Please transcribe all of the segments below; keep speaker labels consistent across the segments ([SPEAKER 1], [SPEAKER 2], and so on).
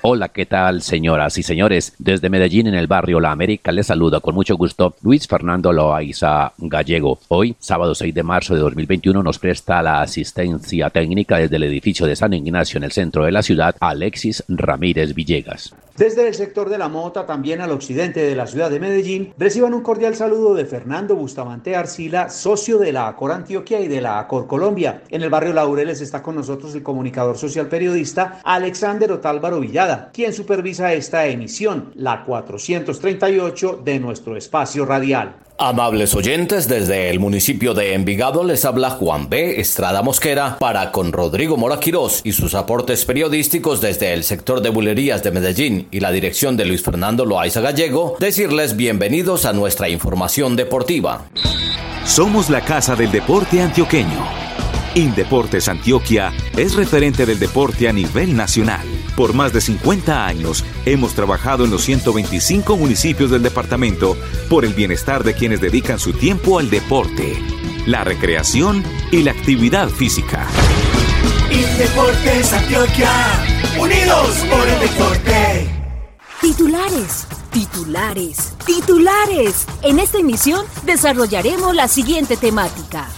[SPEAKER 1] Hola, ¿qué tal, señoras y señores? Desde Medellín, en el barrio La América, les saluda con mucho gusto Luis Fernando Loaiza Gallego. Hoy, sábado 6 de marzo de 2021, nos presta la asistencia técnica desde el edificio de San Ignacio en el centro de la ciudad, Alexis Ramírez Villegas.
[SPEAKER 2] Desde el sector de la Mota, también al occidente de la ciudad de Medellín, reciban un cordial saludo de Fernando Bustamante Arcila, socio de la ACOR Antioquia y de la ACOR Colombia. En el barrio Laureles está con nosotros el comunicador social periodista Alexander Otálvaro Villada, quien supervisa esta emisión, la 438 de nuestro espacio radial.
[SPEAKER 3] Amables oyentes, desde el municipio de Envigado les habla Juan B. Estrada Mosquera para con Rodrigo Mora Quirós y sus aportes periodísticos desde el sector de bulerías de Medellín y la dirección de Luis Fernando Loaiza Gallego, decirles bienvenidos a nuestra información deportiva.
[SPEAKER 4] Somos la Casa del Deporte Antioqueño. Indeportes Antioquia es referente del deporte a nivel nacional. Por más de 50 años hemos trabajado en los 125 municipios del departamento por el bienestar de quienes dedican su tiempo al deporte, la recreación y la actividad física.
[SPEAKER 5] Indeportes Antioquia, unidos por el deporte.
[SPEAKER 6] Titulares, titulares, titulares. En esta emisión desarrollaremos la siguiente temática.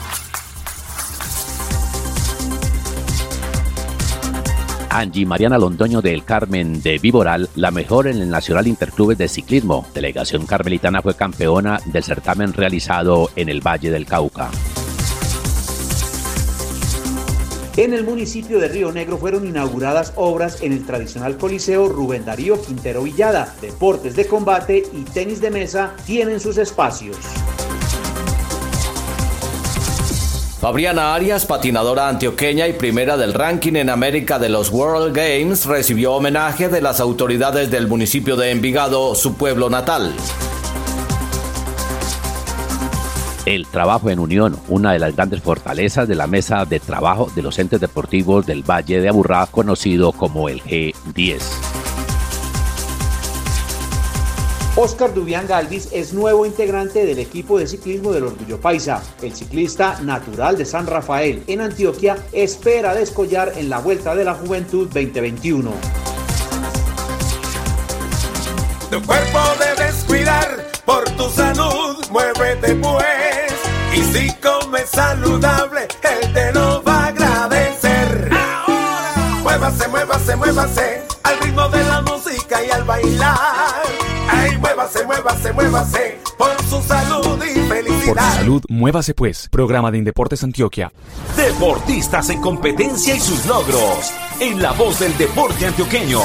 [SPEAKER 1] Angie Mariana Londoño del Carmen de Viboral, la mejor en el Nacional Interclubes de Ciclismo. Delegación Carmelitana fue campeona del certamen realizado en el Valle del Cauca.
[SPEAKER 2] En el municipio de Río Negro fueron inauguradas obras en el tradicional Coliseo Rubén Darío Quintero Villada. Deportes de combate y tenis de mesa tienen sus espacios.
[SPEAKER 3] Fabriana Arias, patinadora antioqueña y primera del ranking en América de los World Games, recibió homenaje de las autoridades del municipio de Envigado, su pueblo natal.
[SPEAKER 1] El trabajo en unión, una de las grandes fortalezas de la mesa de trabajo de los entes deportivos del Valle de Aburrá, conocido como el G10.
[SPEAKER 2] Oscar Dubián Galvis es nuevo integrante del equipo de ciclismo del Orgullo Paisa. El ciclista natural de San Rafael en Antioquia espera descollar en la Vuelta de la Juventud 2021.
[SPEAKER 5] Tu cuerpo debes cuidar por tu salud, muévete pues. Y si comes saludable, él te lo va a agradecer. Ahora, muévase, muévase, muévase al ritmo de la música y al bailar. Ay, muévase, muévase, muévase por su salud y felicidad.
[SPEAKER 7] Por su salud, muévase pues. Programa de Indeportes Antioquia.
[SPEAKER 4] Deportistas en competencia y sus logros. En la voz del deporte antioqueño.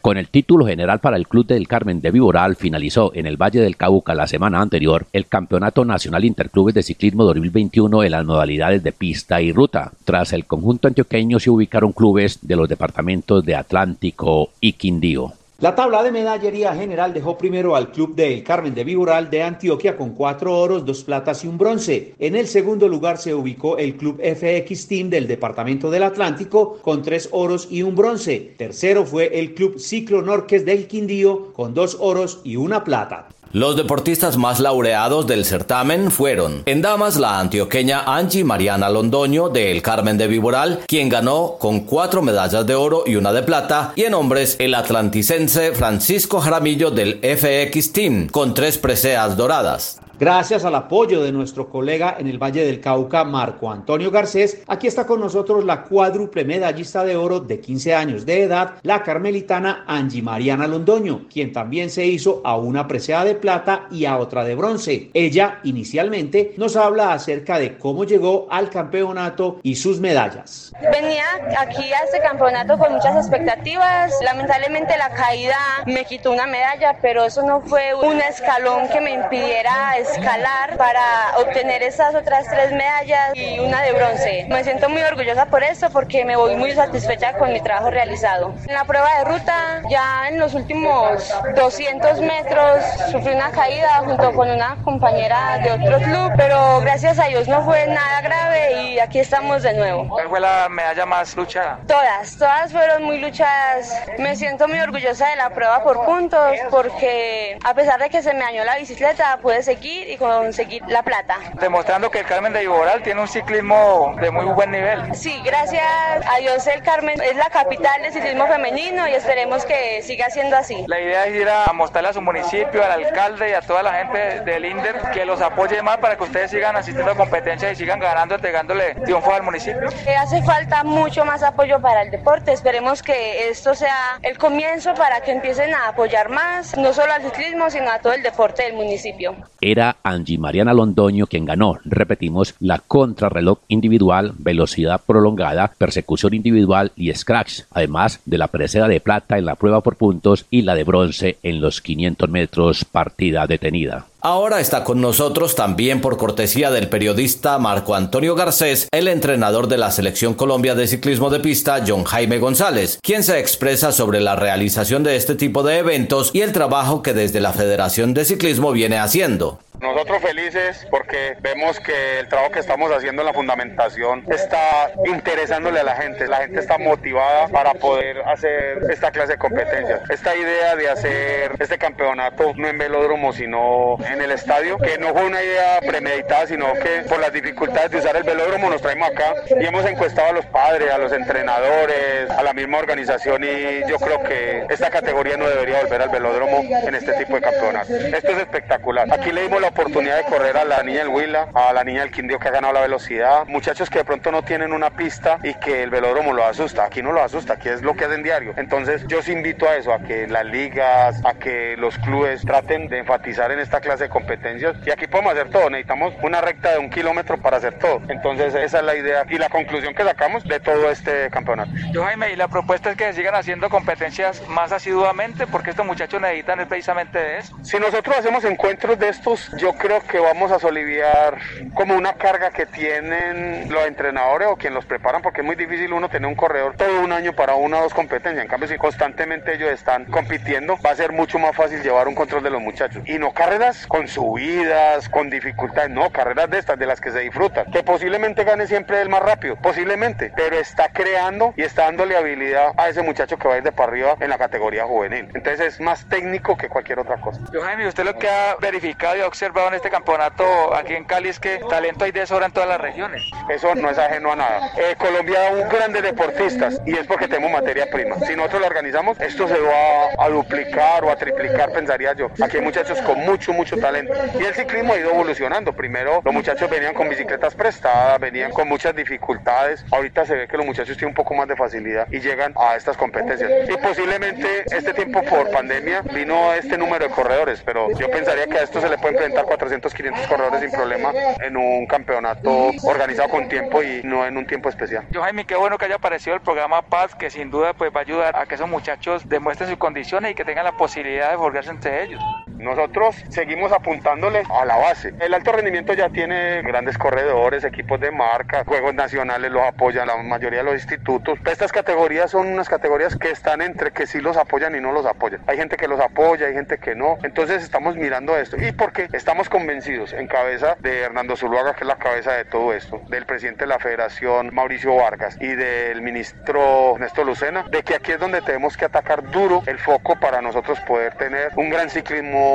[SPEAKER 1] Con el título general para el Club del Carmen de Viboral finalizó en el Valle del Cauca la semana anterior el Campeonato Nacional Interclubes de Ciclismo 2021 en las modalidades de pista y ruta. Tras el conjunto antioqueño se ubicaron clubes de los departamentos de Atlántico y Quindío.
[SPEAKER 2] La tabla de medallería general dejó primero al Club del Carmen de Viboral de Antioquia con cuatro oros, dos platas y un bronce. En el segundo lugar se ubicó el Club FX Team del Departamento del Atlántico con tres oros y un bronce. Tercero fue el Club Ciclo Norques del Quindío con dos oros y una plata.
[SPEAKER 3] Los deportistas más laureados del certamen fueron en damas la antioqueña Angie Mariana Londoño del Carmen de Viboral, quien ganó con cuatro medallas de oro y una de plata, y en hombres el atlanticense Francisco Jaramillo del FX Team con tres preseas doradas.
[SPEAKER 2] Gracias al apoyo de nuestro colega en el Valle del Cauca, Marco Antonio Garcés, aquí está con nosotros la cuádruple medallista de oro de 15 años de edad, la carmelitana Angie Mariana Londoño, quien también se hizo a una presea de plata y a otra de bronce. Ella, inicialmente, nos habla acerca de cómo llegó al campeonato y sus medallas.
[SPEAKER 8] Venía aquí a este campeonato con muchas expectativas. Lamentablemente la caída me quitó una medalla, pero eso no fue un escalón que me impidiera escalar para obtener esas otras tres medallas y una de bronce. Me siento muy orgullosa por eso porque me voy muy satisfecha con mi trabajo realizado. En la prueba de ruta, ya en los últimos 200 metros sufrí una caída junto con una compañera de otro club, pero gracias a Dios no fue nada grave y aquí estamos de nuevo.
[SPEAKER 9] ¿Cuál fue la medalla más luchada?
[SPEAKER 8] Todas, todas fueron muy luchadas. Me siento muy orgullosa de la prueba por puntos porque a pesar de que se me dañó la bicicleta, pude seguir y conseguir la plata.
[SPEAKER 9] Demostrando que el Carmen de Iboral tiene un ciclismo de muy buen nivel.
[SPEAKER 8] Sí, gracias a Dios el Carmen es la capital del ciclismo femenino y esperemos que siga siendo así.
[SPEAKER 9] La idea es ir a mostrarle a su municipio, al alcalde y a toda la gente del INDER que los apoye más para que ustedes sigan asistiendo a competencias y sigan ganando, entregándole triunfo al municipio.
[SPEAKER 8] Eh, hace falta mucho más apoyo para el deporte. Esperemos que esto sea el comienzo para que empiecen a apoyar más, no solo al ciclismo, sino a todo el deporte del municipio.
[SPEAKER 1] Era Angie Mariana Londoño quien ganó, repetimos, la contrarreloj individual, velocidad prolongada, persecución individual y scratch, además de la presea de plata en la prueba por puntos y la de bronce en los 500 metros partida detenida.
[SPEAKER 3] Ahora está con nosotros también por cortesía del periodista Marco Antonio Garcés, el entrenador de la Selección Colombia de Ciclismo de Pista, John Jaime González, quien se expresa sobre la realización de este tipo de eventos y el trabajo que desde la Federación de Ciclismo viene haciendo.
[SPEAKER 10] Nosotros felices porque vemos que el trabajo que estamos haciendo en la fundamentación está interesándole a la gente. La gente está motivada para poder hacer esta clase de competencias. Esta idea de hacer este campeonato no en velódromo, sino en el estadio, que no fue una idea premeditada, sino que por las dificultades de usar el velódromo nos traemos acá y hemos encuestado a los padres, a los entrenadores, a la misma organización y yo creo que esta categoría no debería volver al velódromo en este tipo de campeonato. Esto es espectacular. Aquí le dimos la oportunidad de correr a la niña del Huila, a la niña del Quindío que ha ganado la velocidad, muchachos que de pronto no tienen una pista y que el velódromo lo asusta. Aquí no lo asusta, aquí es lo que hacen diario. Entonces yo sí invito a eso, a que las ligas, a que los clubes traten de enfatizar en esta clase de competencias y aquí podemos hacer todo. Necesitamos una recta de un kilómetro para hacer todo. Entonces esa es la idea y la conclusión que sacamos de todo este campeonato.
[SPEAKER 9] Yo Jaime, y la propuesta es que sigan haciendo competencias más asiduamente porque estos muchachos necesitan precisamente de eso.
[SPEAKER 10] Si nosotros hacemos encuentros de estos, yo creo que vamos a soliviar como una carga que tienen los entrenadores o quien los preparan, porque es muy difícil uno tener un corredor todo un año para una o dos competencias. En cambio, si constantemente ellos están compitiendo, va a ser mucho más fácil llevar un control de los muchachos. Y no carreras con subidas, con dificultades, no, carreras de estas, de las que se disfrutan. Que posiblemente gane siempre el más rápido, posiblemente, pero está creando y está dándole habilidad a ese muchacho que va a ir de para arriba en la categoría juvenil. Entonces es más técnico que cualquier otra cosa.
[SPEAKER 9] Yo, Jaime, usted lo que ha verificado y ha observado en este campeonato aquí en Cali es que talento hay de sobra en todas las regiones.
[SPEAKER 10] Eso no es ajeno a nada. Eh, Colombia da un grandes deportistas y es porque tenemos materia prima. Si nosotros lo organizamos, esto se va a duplicar o a triplicar, pensaría yo. Aquí hay muchachos con mucho, mucho talento. Y el ciclismo ha ido evolucionando. Primero los muchachos venían con bicicletas prestadas, venían con muchas dificultades. Ahorita se ve que los muchachos tienen un poco más de facilidad y llegan a estas competencias. Y posiblemente este tiempo por pandemia vino este número de corredores, pero yo pensaría que a esto se le puede enfrentar 400, 500 corredores sin problema en un campeonato organizado con tiempo y no en un tiempo especial.
[SPEAKER 9] Yo Jaime, qué bueno que haya aparecido el programa Paz, que sin duda pues va a ayudar a que esos muchachos demuestren sus condiciones y que tengan la posibilidad de forjarse entre ellos.
[SPEAKER 10] Nosotros seguimos apuntándole a la base. El alto rendimiento ya tiene grandes corredores, equipos de marca, juegos nacionales los apoyan la mayoría de los institutos. Estas categorías son unas categorías que están entre que sí los apoyan y no los apoyan. Hay gente que los apoya, hay gente que no. Entonces estamos mirando esto. Y porque estamos convencidos, en cabeza de Hernando Zuluaga, que es la cabeza de todo esto, del presidente de la federación, Mauricio Vargas, y del ministro Néstor Lucena, de que aquí es donde tenemos que atacar duro el foco para nosotros poder tener un gran ciclismo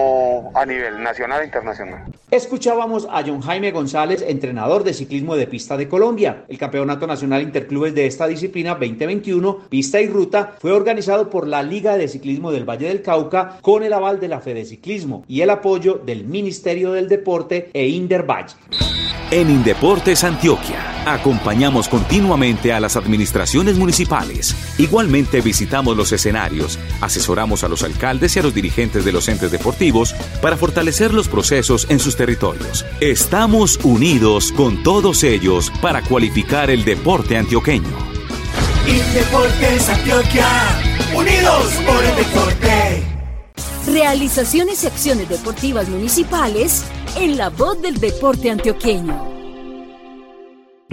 [SPEAKER 10] a nivel nacional e internacional.
[SPEAKER 2] Escuchábamos a John Jaime González, entrenador de ciclismo de pista de Colombia. El Campeonato Nacional Interclubes de esta disciplina 2021, pista y ruta, fue organizado por la Liga de Ciclismo del Valle del Cauca con el aval de la Fede Ciclismo y el apoyo del Ministerio del Deporte e Indervalle.
[SPEAKER 4] En Indeportes Antioquia, acompañamos continuamente a las administraciones municipales. Igualmente visitamos los escenarios, asesoramos a los alcaldes y a los dirigentes de los entes deportivos para fortalecer los procesos en sus territorios. Estamos unidos con todos ellos para cualificar el deporte antioqueño.
[SPEAKER 5] Indeportes Antioquia, unidos por el deporte.
[SPEAKER 6] Realizaciones y acciones deportivas municipales en la voz del deporte antioqueño.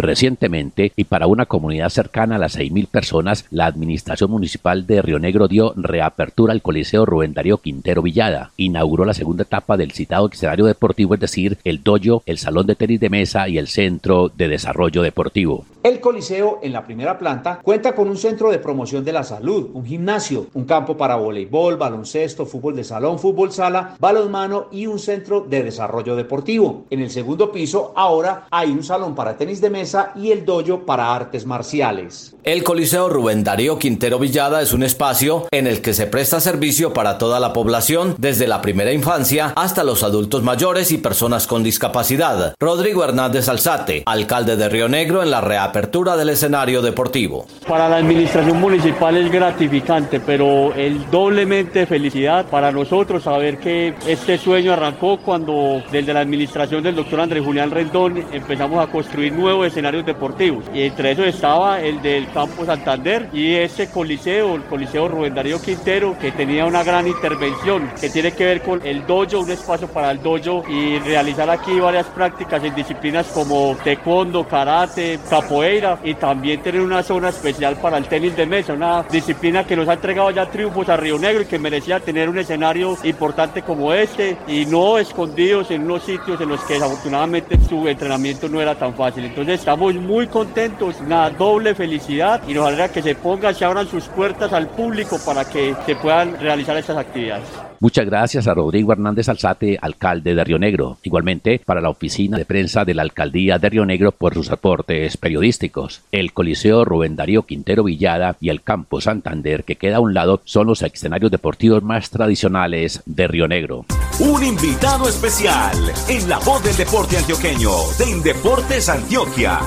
[SPEAKER 1] Recientemente, y para una comunidad cercana a las 6.000 personas, la Administración Municipal de Río Negro dio reapertura al Coliseo Rubén Darío Quintero Villada. Inauguró la segunda etapa del citado escenario deportivo, es decir, el dojo, el salón de tenis de mesa y el centro de desarrollo deportivo.
[SPEAKER 2] El Coliseo, en la primera planta, cuenta con un centro de promoción de la salud, un gimnasio, un campo para voleibol, baloncesto, fútbol de salón, fútbol sala, balonmano y un centro de desarrollo deportivo. En el segundo piso, ahora hay un salón para tenis de mesa y el dojo para artes marciales.
[SPEAKER 3] El Coliseo Rubén Darío Quintero Villada es un espacio en el que se presta servicio para toda la población, desde la primera infancia hasta los adultos mayores y personas con discapacidad. Rodrigo Hernández Alzate, alcalde de Río Negro en la reapertura del escenario deportivo.
[SPEAKER 11] Para la administración municipal es gratificante, pero el doblemente felicidad para nosotros saber que este sueño arrancó cuando desde la administración del doctor Andrés Julián Rendón empezamos a construir nuevos escenarios deportivos y entre esos estaba el del Campo Santander y ese coliseo, el Coliseo Rubén Darío Quintero, que tenía una gran intervención que tiene que ver con el dojo, un espacio para el dojo y realizar aquí varias prácticas en disciplinas como taekwondo, karate, capoeira y también tener una zona especial para el tenis de mesa, una disciplina que nos ha entregado ya triunfos a Río Negro y que merecía tener un escenario importante como este y no escondidos en unos sitios en los que desafortunadamente su entrenamiento no era tan fácil. Entonces estamos muy contentos, una doble felicidad y nos alegra que se pongan, se abran sus puertas al público para que se puedan realizar estas actividades.
[SPEAKER 1] Muchas gracias a Rodrigo Hernández Alzate, alcalde de Río Negro. Igualmente para la oficina de prensa de la alcaldía de Río Negro por sus aportes periodísticos. El Coliseo Rubén Darío Quintero Villada y el Campo Santander, que queda a un lado, son los escenarios deportivos más tradicionales de Río Negro.
[SPEAKER 4] Un invitado especial en la voz del deporte antioqueño de Indeportes Antioquia.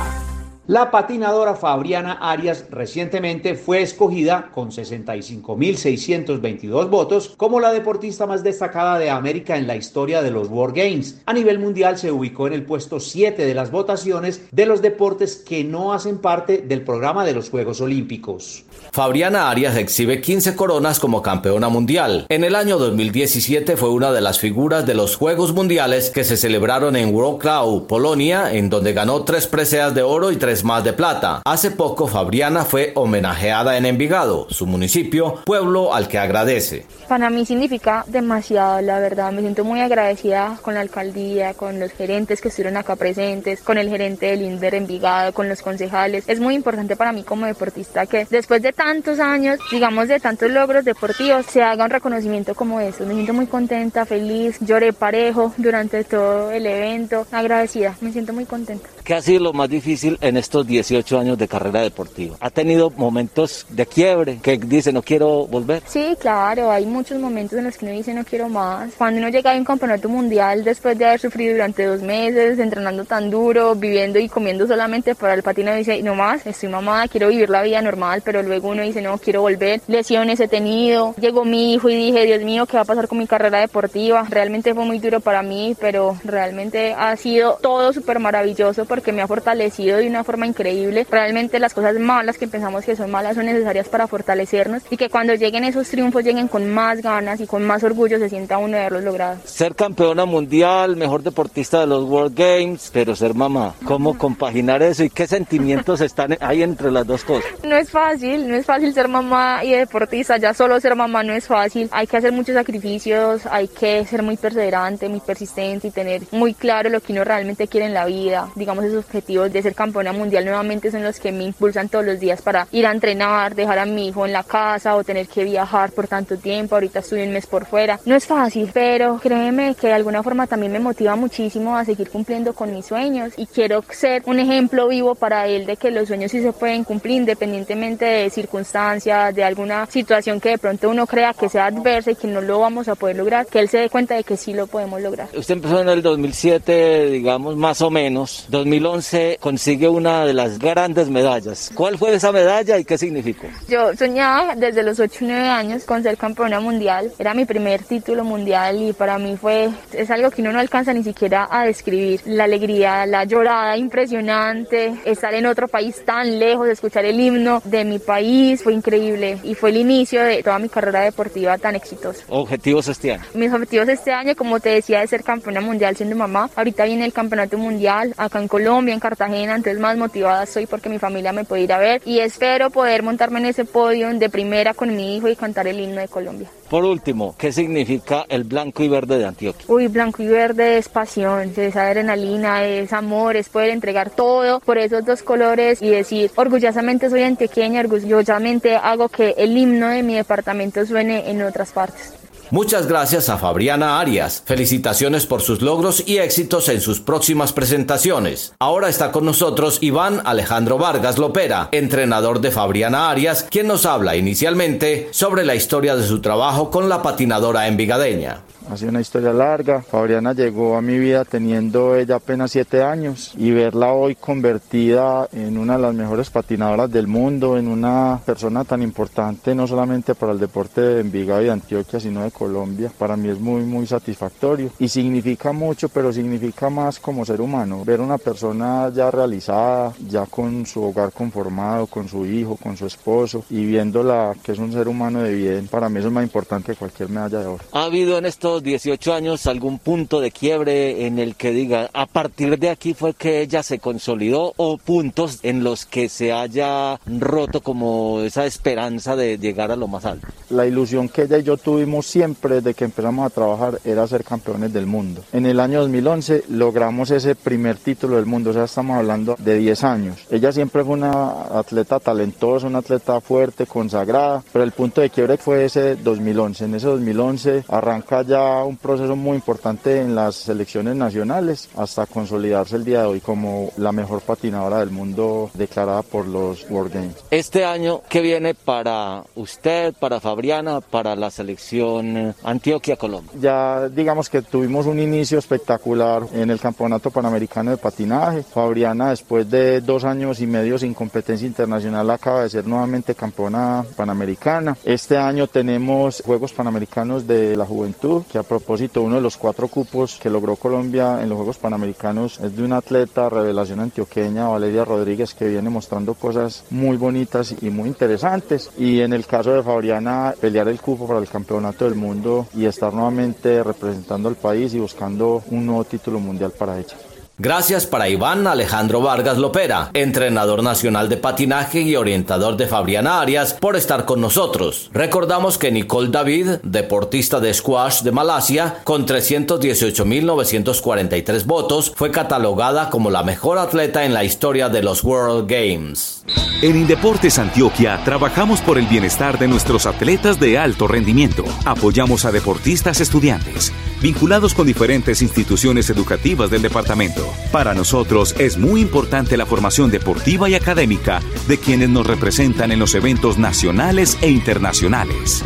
[SPEAKER 2] La patinadora Fabriana Arias recientemente fue escogida con 65.622 votos como la deportista más destacada de América en la historia de los World Games. A nivel mundial se ubicó en el puesto 7 de las votaciones de los deportes que no hacen parte del programa de los Juegos Olímpicos.
[SPEAKER 3] Fabriana Arias exhibe 15 coronas como campeona mundial. En el año 2017 fue una de las figuras de los Juegos Mundiales que se celebraron en Wrocław, Polonia, en donde ganó tres preseas de oro y tres más de plata. Hace poco Fabriana fue homenajeada en Envigado, su municipio, pueblo al que agradece.
[SPEAKER 12] Para mí significa demasiado, la verdad. Me siento muy agradecida con la alcaldía, con los gerentes que estuvieron acá presentes, con el gerente del INDER Envigado, con los concejales. Es muy importante para mí como deportista que después de tantos años, digamos de tantos logros deportivos, se haga un reconocimiento como eso. Me siento muy contenta, feliz, lloré parejo durante todo el evento, agradecida, me siento muy contenta.
[SPEAKER 13] ¿Qué ha sido lo más difícil en estos 18 años de carrera deportiva? ¿Ha tenido momentos de quiebre que dice no quiero volver?
[SPEAKER 12] Sí, claro, hay muchos momentos en los que uno dice no quiero más. Cuando uno llega a un campeonato mundial después de haber sufrido durante dos meses, entrenando tan duro, viviendo y comiendo solamente para el patino, dice no más, estoy mamada, quiero vivir la vida normal, pero luego uno dice no, quiero volver, lesiones he tenido. Llegó mi hijo y dije, Dios mío, ¿qué va a pasar con mi carrera deportiva? Realmente fue muy duro para mí, pero realmente ha sido todo súper maravilloso porque me ha fortalecido de una forma increíble. Realmente las cosas malas que pensamos que son malas son necesarias para fortalecernos y que cuando lleguen esos triunfos lleguen con más ganas y con más orgullo se sienta uno de haberlos logrado.
[SPEAKER 13] Ser campeona mundial, mejor deportista de los World Games, pero ser mamá. ¿Cómo compaginar eso y qué sentimientos están ahí entre las dos cosas?
[SPEAKER 12] No es fácil, no es fácil ser mamá y deportista, ya solo ser mamá no es fácil. Hay que hacer muchos sacrificios, hay que ser muy perseverante, muy persistente y tener muy claro lo que uno realmente quiere en la vida. Digamos, esos objetivos de ser campeona mundial nuevamente son los que me impulsan todos los días para ir a entrenar, dejar a mi hijo en la casa o tener que viajar por tanto tiempo. Ahorita estoy un mes por fuera. No es fácil, pero créeme que de alguna forma también me motiva muchísimo a seguir cumpliendo con mis sueños y quiero ser un ejemplo vivo para él de que los sueños sí se pueden cumplir independientemente de circunstancias, de alguna situación que de pronto uno crea que sea adversa y que no lo vamos a poder lograr, que él se dé cuenta de que sí lo podemos lograr.
[SPEAKER 13] Usted empezó en el 2007, digamos más o menos. 2000 2011 consigue una de las grandes medallas. ¿Cuál fue esa medalla y qué significó?
[SPEAKER 12] Yo soñaba desde los 8 o 9 años con ser campeona mundial. Era mi primer título mundial y para mí fue, es algo que uno no alcanza ni siquiera a describir. La alegría, la llorada impresionante, estar en otro país tan lejos, escuchar el himno de mi país fue increíble y fue el inicio de toda mi carrera deportiva tan exitosa.
[SPEAKER 13] ¿Objetivos este año?
[SPEAKER 12] Mis objetivos este año, como te decía, es ser campeona mundial siendo mamá. Ahorita viene el campeonato mundial acá en Colombia, en Cartagena, entonces más motivada estoy porque mi familia me puede ir a ver y espero poder montarme en ese podio de primera con mi hijo y cantar el himno de Colombia.
[SPEAKER 13] Por último, ¿qué significa el blanco y verde de Antioquia?
[SPEAKER 12] Uy, blanco y verde es pasión, es adrenalina, es amor, es poder entregar todo por esos dos colores y decir, orgullosamente soy antioqueña, orgullosamente hago que el himno de mi departamento suene en otras partes.
[SPEAKER 3] Muchas gracias a Fabriana Arias. Felicitaciones por sus logros y éxitos en sus próximas presentaciones. Ahora está con nosotros Iván Alejandro Vargas Lopera, entrenador de Fabriana Arias, quien nos habla inicialmente sobre la historia de su trabajo con la patinadora envigadeña.
[SPEAKER 14] Ha sido una historia larga. Fabriana llegó a mi vida teniendo ella apenas siete años y verla hoy convertida en una de las mejores patinadoras del mundo, en una persona tan importante no solamente para el deporte de Envigado y de Antioquia, sino de Colombia, para mí es muy, muy satisfactorio y significa mucho, pero significa más como ser humano. Ver una persona ya realizada, ya con su hogar conformado, con su hijo, con su esposo y viéndola que es un ser humano de bien, para mí eso es más importante que cualquier medalla de oro.
[SPEAKER 13] ¿Ha habido en estos 18 años algún punto de quiebre en el que diga, a partir de aquí fue que ella se consolidó o puntos en los que se haya roto como esa esperanza de llegar a lo más alto?
[SPEAKER 14] La ilusión que ella y yo tuvimos siempre desde que empezamos a trabajar era ser campeones del mundo. En el año 2011 logramos ese primer título del mundo, o sea, estamos hablando de 10 años. Ella siempre fue una atleta talentosa, una atleta fuerte, consagrada, pero el punto de quiebre fue ese 2011. En ese 2011 arranca ya un proceso muy importante en las selecciones nacionales hasta consolidarse el día de hoy como la mejor patinadora del mundo declarada por los World Games.
[SPEAKER 13] Este año, ¿qué viene para usted, para Fabriana, para la selección Antioquia-Colombia?
[SPEAKER 14] Ya digamos que tuvimos un inicio espectacular en el Campeonato Panamericano de Patinaje. Fabriana, después de dos años y medio sin competencia internacional, acaba de ser nuevamente campeona panamericana. Este año tenemos Juegos Panamericanos de la Juventud a propósito uno de los cuatro cupos que logró Colombia en los Juegos Panamericanos es de una atleta revelación antioqueña, Valeria Rodríguez, que viene mostrando cosas muy bonitas y muy interesantes. Y en el caso de Fabriana, pelear el cupo para el Campeonato del Mundo y estar nuevamente representando al país y buscando un nuevo título mundial para ella.
[SPEAKER 3] Gracias para Iván Alejandro Vargas Lopera, entrenador nacional de patinaje y orientador de Fabriana Arias, por estar con nosotros. Recordamos que Nicole David, deportista de squash de Malasia, con 318.943 votos, fue catalogada como la mejor atleta en la historia de los World Games.
[SPEAKER 4] En Indeportes Antioquia trabajamos por el bienestar de nuestros atletas de alto rendimiento. Apoyamos a deportistas estudiantes, vinculados con diferentes instituciones educativas del departamento. Para nosotros es muy importante la formación deportiva y académica de quienes nos representan en los eventos nacionales e internacionales.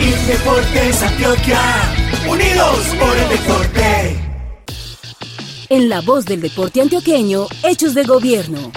[SPEAKER 5] Indeportes Antioquia, unidos por el deporte.
[SPEAKER 6] En la voz del deporte antioqueño, Hechos de Gobierno.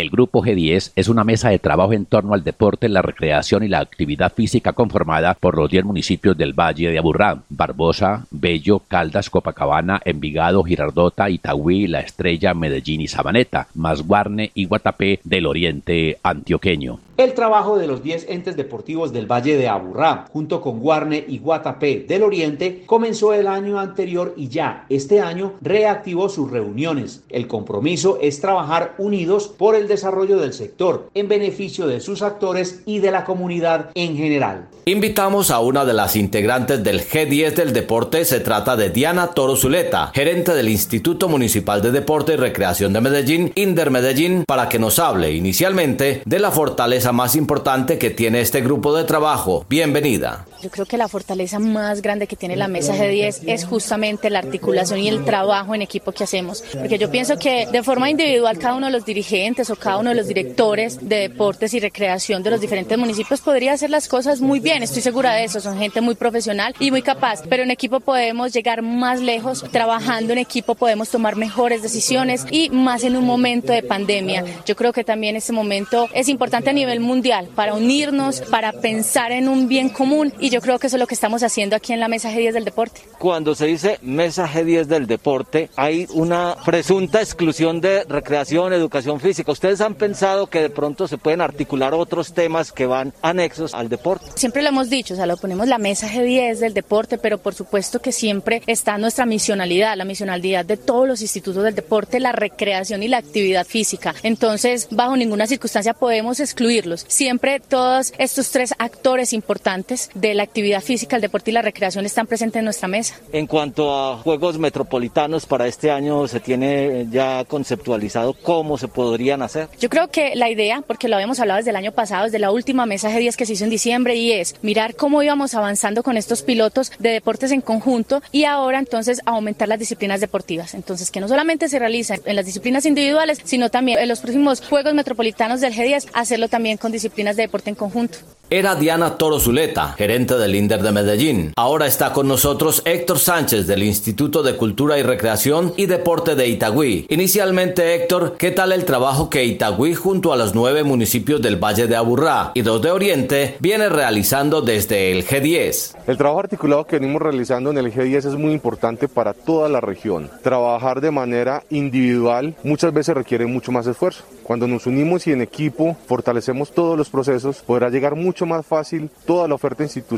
[SPEAKER 1] El Grupo G10 es una mesa de trabajo en torno al deporte, la recreación y la actividad física conformada por los 10 municipios del Valle de Aburrá, Barbosa, Bello, Caldas, Copacabana, Envigado, Girardota, Itagüí, La Estrella, Medellín y Sabaneta, más Guarne y Guatapé del oriente antioqueño.
[SPEAKER 2] El trabajo de los 10 entes deportivos del Valle de Aburrá, junto con Guarne y Guatapé del Oriente, comenzó el año anterior y ya este año reactivó sus reuniones. El compromiso es trabajar unidos por el desarrollo del sector, en beneficio de sus actores y de la comunidad en general.
[SPEAKER 3] Invitamos a una de las integrantes del G10 del deporte, se trata de Diana Toro Zuleta, gerente del Instituto Municipal de Deporte y Recreación de Medellín, Inder Medellín, para que nos hable inicialmente de la fortaleza más importante que tiene este grupo de trabajo. Bienvenida.
[SPEAKER 15] Yo creo que la fortaleza más grande que tiene la mesa G10 es justamente la articulación y el trabajo en equipo que hacemos. Porque yo pienso que de forma individual cada uno de los dirigentes o cada uno de los directores de deportes y recreación de los diferentes municipios podría hacer las cosas muy bien. Estoy segura de eso. Son gente muy profesional y muy capaz. Pero en equipo podemos llegar más lejos. Trabajando en equipo podemos tomar mejores decisiones y más en un momento de pandemia. Yo creo que también este momento es importante a nivel mundial para unirnos, para pensar en un bien común y yo creo que eso es lo que estamos haciendo aquí en la Mesa G10 del Deporte.
[SPEAKER 13] Cuando se dice Mesa G10 del Deporte, hay una presunta exclusión de recreación, educación física. ¿Ustedes han pensado que de pronto se pueden articular otros temas que van anexos al deporte?
[SPEAKER 15] Siempre lo hemos dicho, o sea, lo ponemos la Mesa G10 del Deporte, pero por supuesto que siempre está nuestra misionalidad, la misionalidad de todos los institutos del deporte, la recreación y la actividad física. Entonces, bajo ninguna circunstancia podemos excluirlos. Siempre todos estos tres actores importantes de la actividad física, el deporte y la recreación están presentes en nuestra mesa.
[SPEAKER 13] En cuanto a Juegos Metropolitanos para este año, ¿se tiene ya conceptualizado cómo se podrían hacer?
[SPEAKER 15] Yo creo que la idea, porque lo habíamos hablado desde el año pasado, desde la última mesa G10 que se hizo en diciembre, y es mirar cómo íbamos avanzando con estos pilotos de deportes en conjunto y ahora entonces aumentar las disciplinas deportivas. Entonces, que no solamente se realiza en las disciplinas individuales, sino también en los próximos Juegos Metropolitanos del G10, hacerlo también con disciplinas de deporte en conjunto.
[SPEAKER 3] Era Diana Toro Zuleta, gerente del INDER de Medellín. Ahora está con nosotros Héctor Sánchez del Instituto de Cultura y Recreación y Deporte de Itagüí. Inicialmente, Héctor, ¿qué tal el trabajo que Itagüí junto a los nueve municipios del Valle de Aburrá y dos de Oriente viene realizando desde el G10?
[SPEAKER 16] El trabajo articulado que venimos realizando en el G10 es muy importante para toda la región. Trabajar de manera individual muchas veces requiere mucho más esfuerzo. Cuando nos unimos y en equipo fortalecemos todos los procesos, podrá llegar mucho más fácil toda la oferta institucional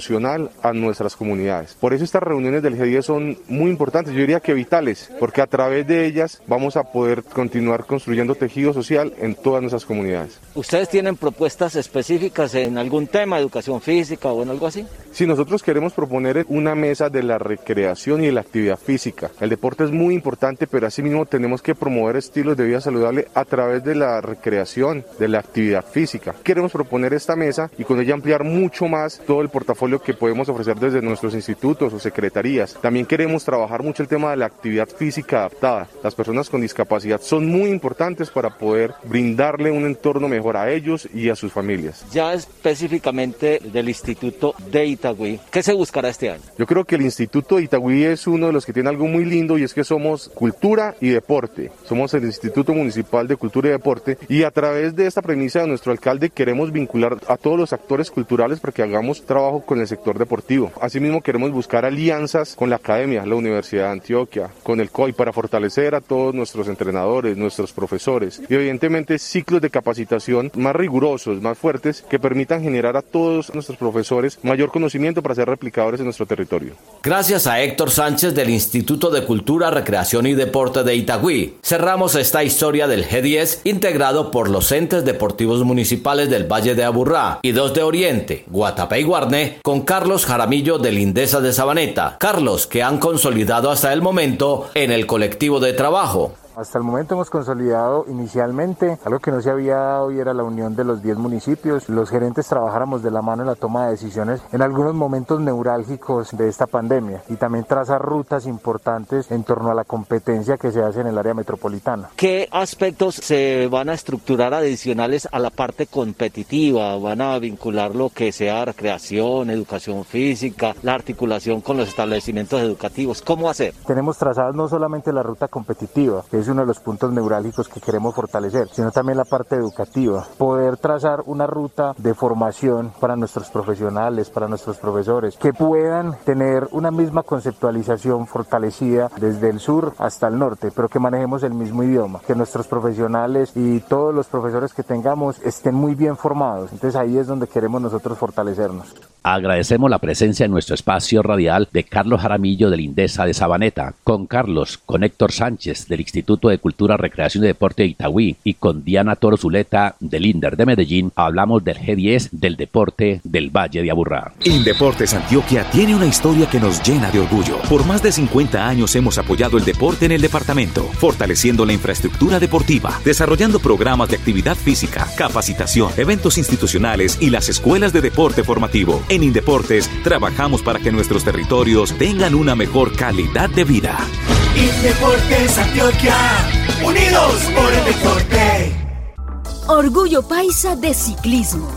[SPEAKER 16] a nuestras comunidades. Por eso estas reuniones del G10 son muy importantes, yo diría que vitales, porque a través de ellas vamos a poder continuar construyendo tejido social en todas nuestras comunidades.
[SPEAKER 13] ¿Ustedes tienen propuestas específicas en algún tema, educación física o en algo así?
[SPEAKER 16] Si nosotros queremos proponer una mesa de la recreación y de la actividad física, el deporte es muy importante, pero asimismo tenemos que promover estilos de vida saludable a través de la recreación, de la actividad física. Queremos proponer esta mesa y con ella ampliar mucho más todo el portafolio que podemos ofrecer desde nuestros institutos o secretarías. También queremos trabajar mucho el tema de la actividad física adaptada. Las personas con discapacidad son muy importantes para poder brindarle un entorno mejor a ellos y a sus familias.
[SPEAKER 13] Ya específicamente del Instituto de Itagüí, ¿qué se buscará este año?
[SPEAKER 16] Yo creo que el Instituto de Itagüí es uno de los que tiene algo muy lindo y es que somos cultura y deporte. Somos el Instituto Municipal de Cultura y Deporte y a través de esta premisa de nuestro alcalde queremos vincular a todos los actores culturales para que hagamos trabajo con el sector deportivo. Asimismo queremos buscar alianzas con la academia, la Universidad de Antioquia, con el COI para fortalecer a todos nuestros entrenadores, nuestros profesores y evidentemente ciclos de capacitación más rigurosos, más fuertes que permitan generar a todos nuestros profesores mayor conocimiento para ser replicadores en nuestro territorio.
[SPEAKER 3] Gracias a Héctor Sánchez del Instituto de Cultura, Recreación y Deporte de Itagüí, cerramos esta historia del G10 integrado por los entes deportivos municipales del Valle de Aburrá y dos de Oriente, Guatapé y Guarne, con Carlos Jaramillo del Indesa de Sabaneta. Carlos, que han consolidado hasta el momento en el colectivo de trabajo.
[SPEAKER 17] Hasta el momento hemos consolidado inicialmente algo que no se había dado y era la unión de los 10 municipios. Los gerentes trabajáramos de la mano en la toma de decisiones en algunos momentos neurálgicos de esta pandemia y también trazar rutas importantes en torno a la competencia que se hace en el área metropolitana.
[SPEAKER 13] ¿Qué aspectos se van a estructurar adicionales a la parte competitiva? ¿Van a vincular lo que sea recreación, educación física, la articulación con los establecimientos educativos? ¿Cómo hacer?
[SPEAKER 17] Tenemos trazadas no solamente la ruta competitiva, que es uno de los puntos neurálgicos que queremos fortalecer, sino también la parte educativa. Poder trazar una ruta de formación para nuestros profesionales, para nuestros profesores, que puedan tener una misma conceptualización fortalecida desde el sur hasta el norte, pero que manejemos el mismo idioma, que nuestros profesionales y todos los profesores que tengamos estén muy bien formados. Entonces ahí es donde queremos nosotros fortalecernos.
[SPEAKER 1] Agradecemos la presencia en nuestro espacio radial de Carlos Jaramillo del Indesa de Sabaneta, con Carlos, con Héctor Sánchez del Instituto de Cultura, Recreación y Deporte de Itagüí y con Diana Toro Zuleta del INDER de Medellín, hablamos del G10 del deporte del Valle de Aburrá.
[SPEAKER 4] Indeportes Antioquia tiene una historia que nos llena de orgullo. Por más de 50 años hemos apoyado el deporte en el departamento, fortaleciendo la infraestructura deportiva, desarrollando programas de actividad física, capacitación, eventos institucionales y las escuelas de deporte formativo. En Indeportes trabajamos para que nuestros territorios tengan una mejor calidad de vida.
[SPEAKER 5] Indeportes Antioquia, unidos por el deporte.
[SPEAKER 6] Orgullo Paisa de Ciclismo.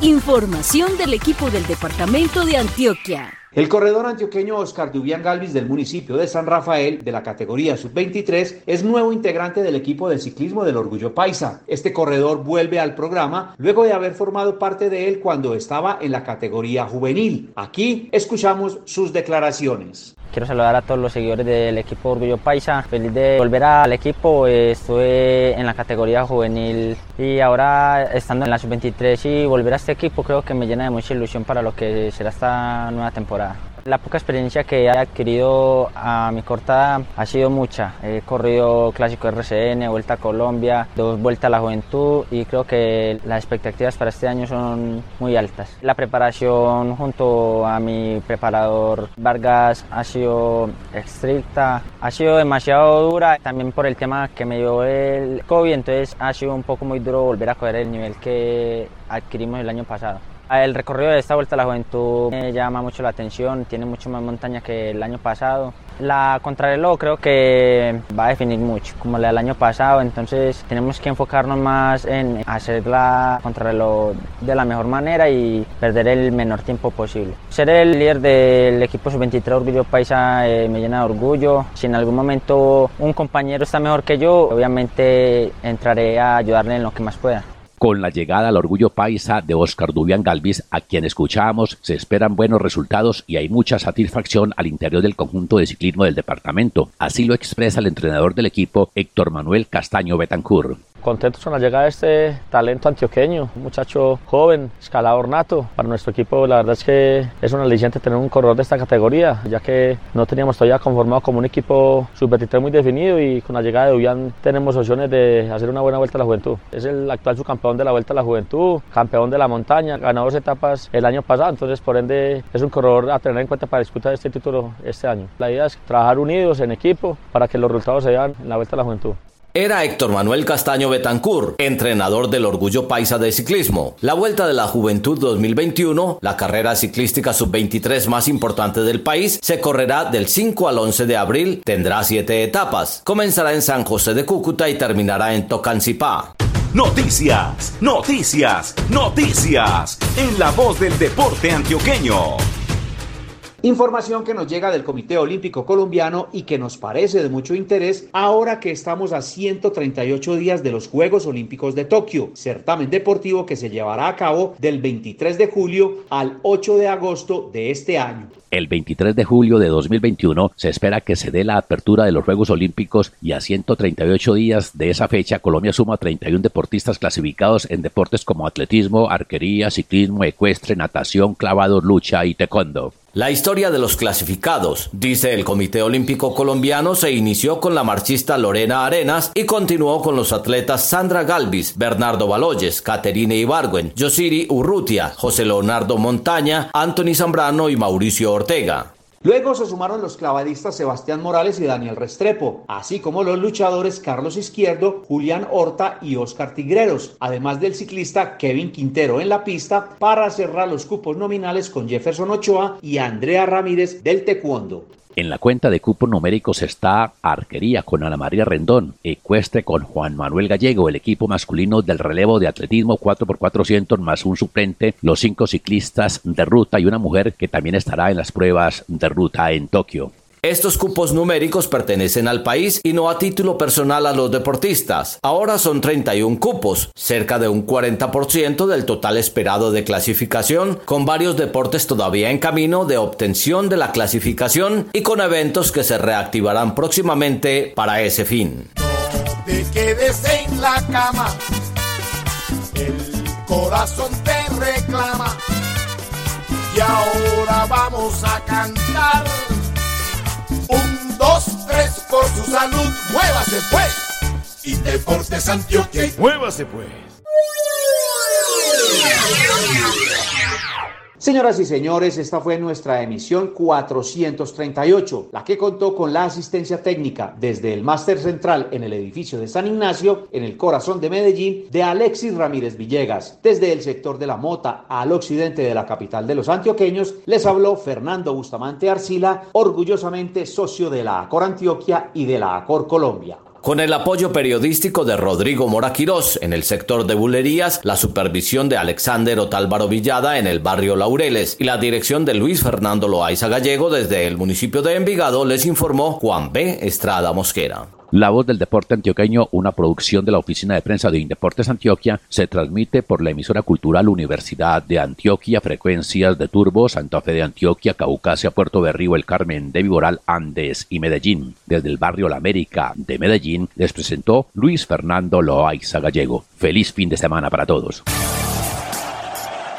[SPEAKER 6] Información del equipo del Departamento de Antioquia.
[SPEAKER 2] El corredor antioqueño Oscar Dubián Galvis del municipio de San Rafael, de la categoría sub-23, es nuevo integrante del equipo de ciclismo del Orgullo Paisa. Este corredor vuelve al programa luego de haber formado parte de él cuando estaba en la categoría juvenil. Aquí escuchamos sus declaraciones.
[SPEAKER 18] Quiero saludar a todos los seguidores del equipo Orgullo Paisa. Feliz de volver al equipo. Estuve en la categoría juvenil y ahora estando en la sub-23 y volver a este equipo creo que me llena de mucha ilusión para lo que será esta nueva temporada. La poca experiencia que he adquirido a mi cortada ha sido mucha. He corrido Clásico RCN, Vuelta a Colombia, dos Vueltas a la Juventud y creo que las expectativas para este año son muy altas. La preparación junto a mi preparador Vargas ha sido estricta, ha sido demasiado dura, también por el tema que me dio el COVID, entonces ha sido un poco muy duro volver a coger el nivel que adquirimos el año pasado. El recorrido de esta Vuelta a la Juventud me llama mucho la atención, tiene mucho más montaña que el año pasado. La contrarreloj creo que va a definir mucho, como la del año pasado, entonces tenemos que enfocarnos más en hacer la contrarreloj de la mejor manera y perder el menor tiempo posible. Ser el líder del equipo sub-23 Orgullo Paisa eh, me llena de orgullo. Si en algún momento un compañero está mejor que yo, obviamente entraré a ayudarle en lo que más pueda.
[SPEAKER 1] Con la llegada al orgullo paisa de Oscar Dubián Galvis, a quien escuchábamos, se esperan buenos resultados y hay mucha satisfacción al interior del conjunto de ciclismo del departamento. Así lo expresa el entrenador del equipo, Héctor Manuel Castaño Betancur.
[SPEAKER 19] Contentos con la llegada de este talento antioqueño, un muchacho joven, escalador nato. Para nuestro equipo la verdad es que es una aliciente tener un corredor de esta categoría, ya que no teníamos todavía conformado como un equipo sub-23 muy definido y con la llegada de Dubián tenemos opciones de hacer una buena vuelta a la juventud. Es el actual subcampeón de la Vuelta a la Juventud, campeón de la montaña, ganó dos etapas el año pasado, entonces por ende es un corredor a tener en cuenta para disputar este título este año. La idea es trabajar unidos en equipo para que los resultados se vean en la Vuelta a la Juventud.
[SPEAKER 3] Era Héctor Manuel Castaño Betancur, entrenador del Orgullo Paisa de Ciclismo. La Vuelta de la Juventud 2021, la carrera ciclística sub-23 más importante del país, se correrá del 5 al 11 de abril, tendrá siete etapas. Comenzará en San José de Cúcuta y terminará en Tocancipá.
[SPEAKER 4] Noticias, noticias, noticias. En la voz del deporte antioqueño.
[SPEAKER 2] Información que nos llega del Comité Olímpico Colombiano y que nos parece de mucho interés ahora que estamos a 138 días de los Juegos Olímpicos de Tokio, certamen deportivo que se llevará a cabo del 23 de julio al 8 de agosto de este año.
[SPEAKER 1] El 23 de julio de 2021 se espera que se dé la apertura de los Juegos Olímpicos y a 138 días de esa fecha Colombia suma 31 deportistas clasificados en deportes como atletismo, arquería, ciclismo, ecuestre, natación, clavado, lucha y taekwondo.
[SPEAKER 3] La historia de los clasificados, dice el Comité Olímpico Colombiano, se inició con la marchista Lorena Arenas y continuó con los atletas Sandra Galvis, Bernardo Baloyes, Caterine Ibargüen, Yosiri Urrutia, José Leonardo Montaña, Anthony Zambrano y Mauricio
[SPEAKER 2] Luego se sumaron los clavadistas Sebastián Morales y Daniel Restrepo, así como los luchadores Carlos Izquierdo, Julián Horta y Oscar Tigreros, además del ciclista Kevin Quintero en la pista para cerrar los cupos nominales con Jefferson Ochoa y Andrea Ramírez del Taekwondo.
[SPEAKER 1] En la cuenta de cupos numéricos está Arquería con Ana María Rendón, Ecuestre con Juan Manuel Gallego, el equipo masculino del relevo de atletismo 4x400 más un suplente, los cinco ciclistas de ruta y una mujer que también estará en las pruebas de ruta en Tokio.
[SPEAKER 3] Estos cupos numéricos pertenecen al país y no a título personal a los deportistas. Ahora son 31 cupos, cerca de un 40% del total esperado de clasificación, con varios deportes todavía en camino de obtención de la clasificación y con eventos que se reactivarán próximamente para ese fin.
[SPEAKER 5] Te quedes en la cama, el corazón te reclama y ahora vamos a cantar. Por su salud, muévase pues. Y Deportes Antioquia.
[SPEAKER 4] Muévase pues.
[SPEAKER 2] Señoras y señores, esta fue nuestra emisión 438, la que contó con la asistencia técnica desde el Máster Central en el edificio de San Ignacio, en el corazón de Medellín, de Alexis Ramírez Villegas. Desde el sector de la Mota al occidente de la capital de los antioqueños, les habló Fernando Bustamante Arcila, orgullosamente socio de la Acor Antioquia y de la Acor Colombia.
[SPEAKER 3] Con el apoyo periodístico de Rodrigo Mora Quirós en el sector de bulerías, la supervisión de Alexander Otálvaro Villada en el barrio Laureles y la dirección de Luis Fernando Loaiza Gallego desde el municipio de Envigado, les informó Juan B. Estrada Mosquera.
[SPEAKER 1] La voz del deporte antioqueño, una producción de la oficina de prensa de Indeportes Antioquia, se transmite por la emisora cultural Universidad de Antioquia, frecuencias de Turbo, Santa Fe de Antioquia, Caucasia, Puerto Berrío, El Carmen, de Viboral, Andes y Medellín. Desde el barrio La América de Medellín les presentó Luis Fernando Loaiza Gallego. Feliz fin de semana para todos.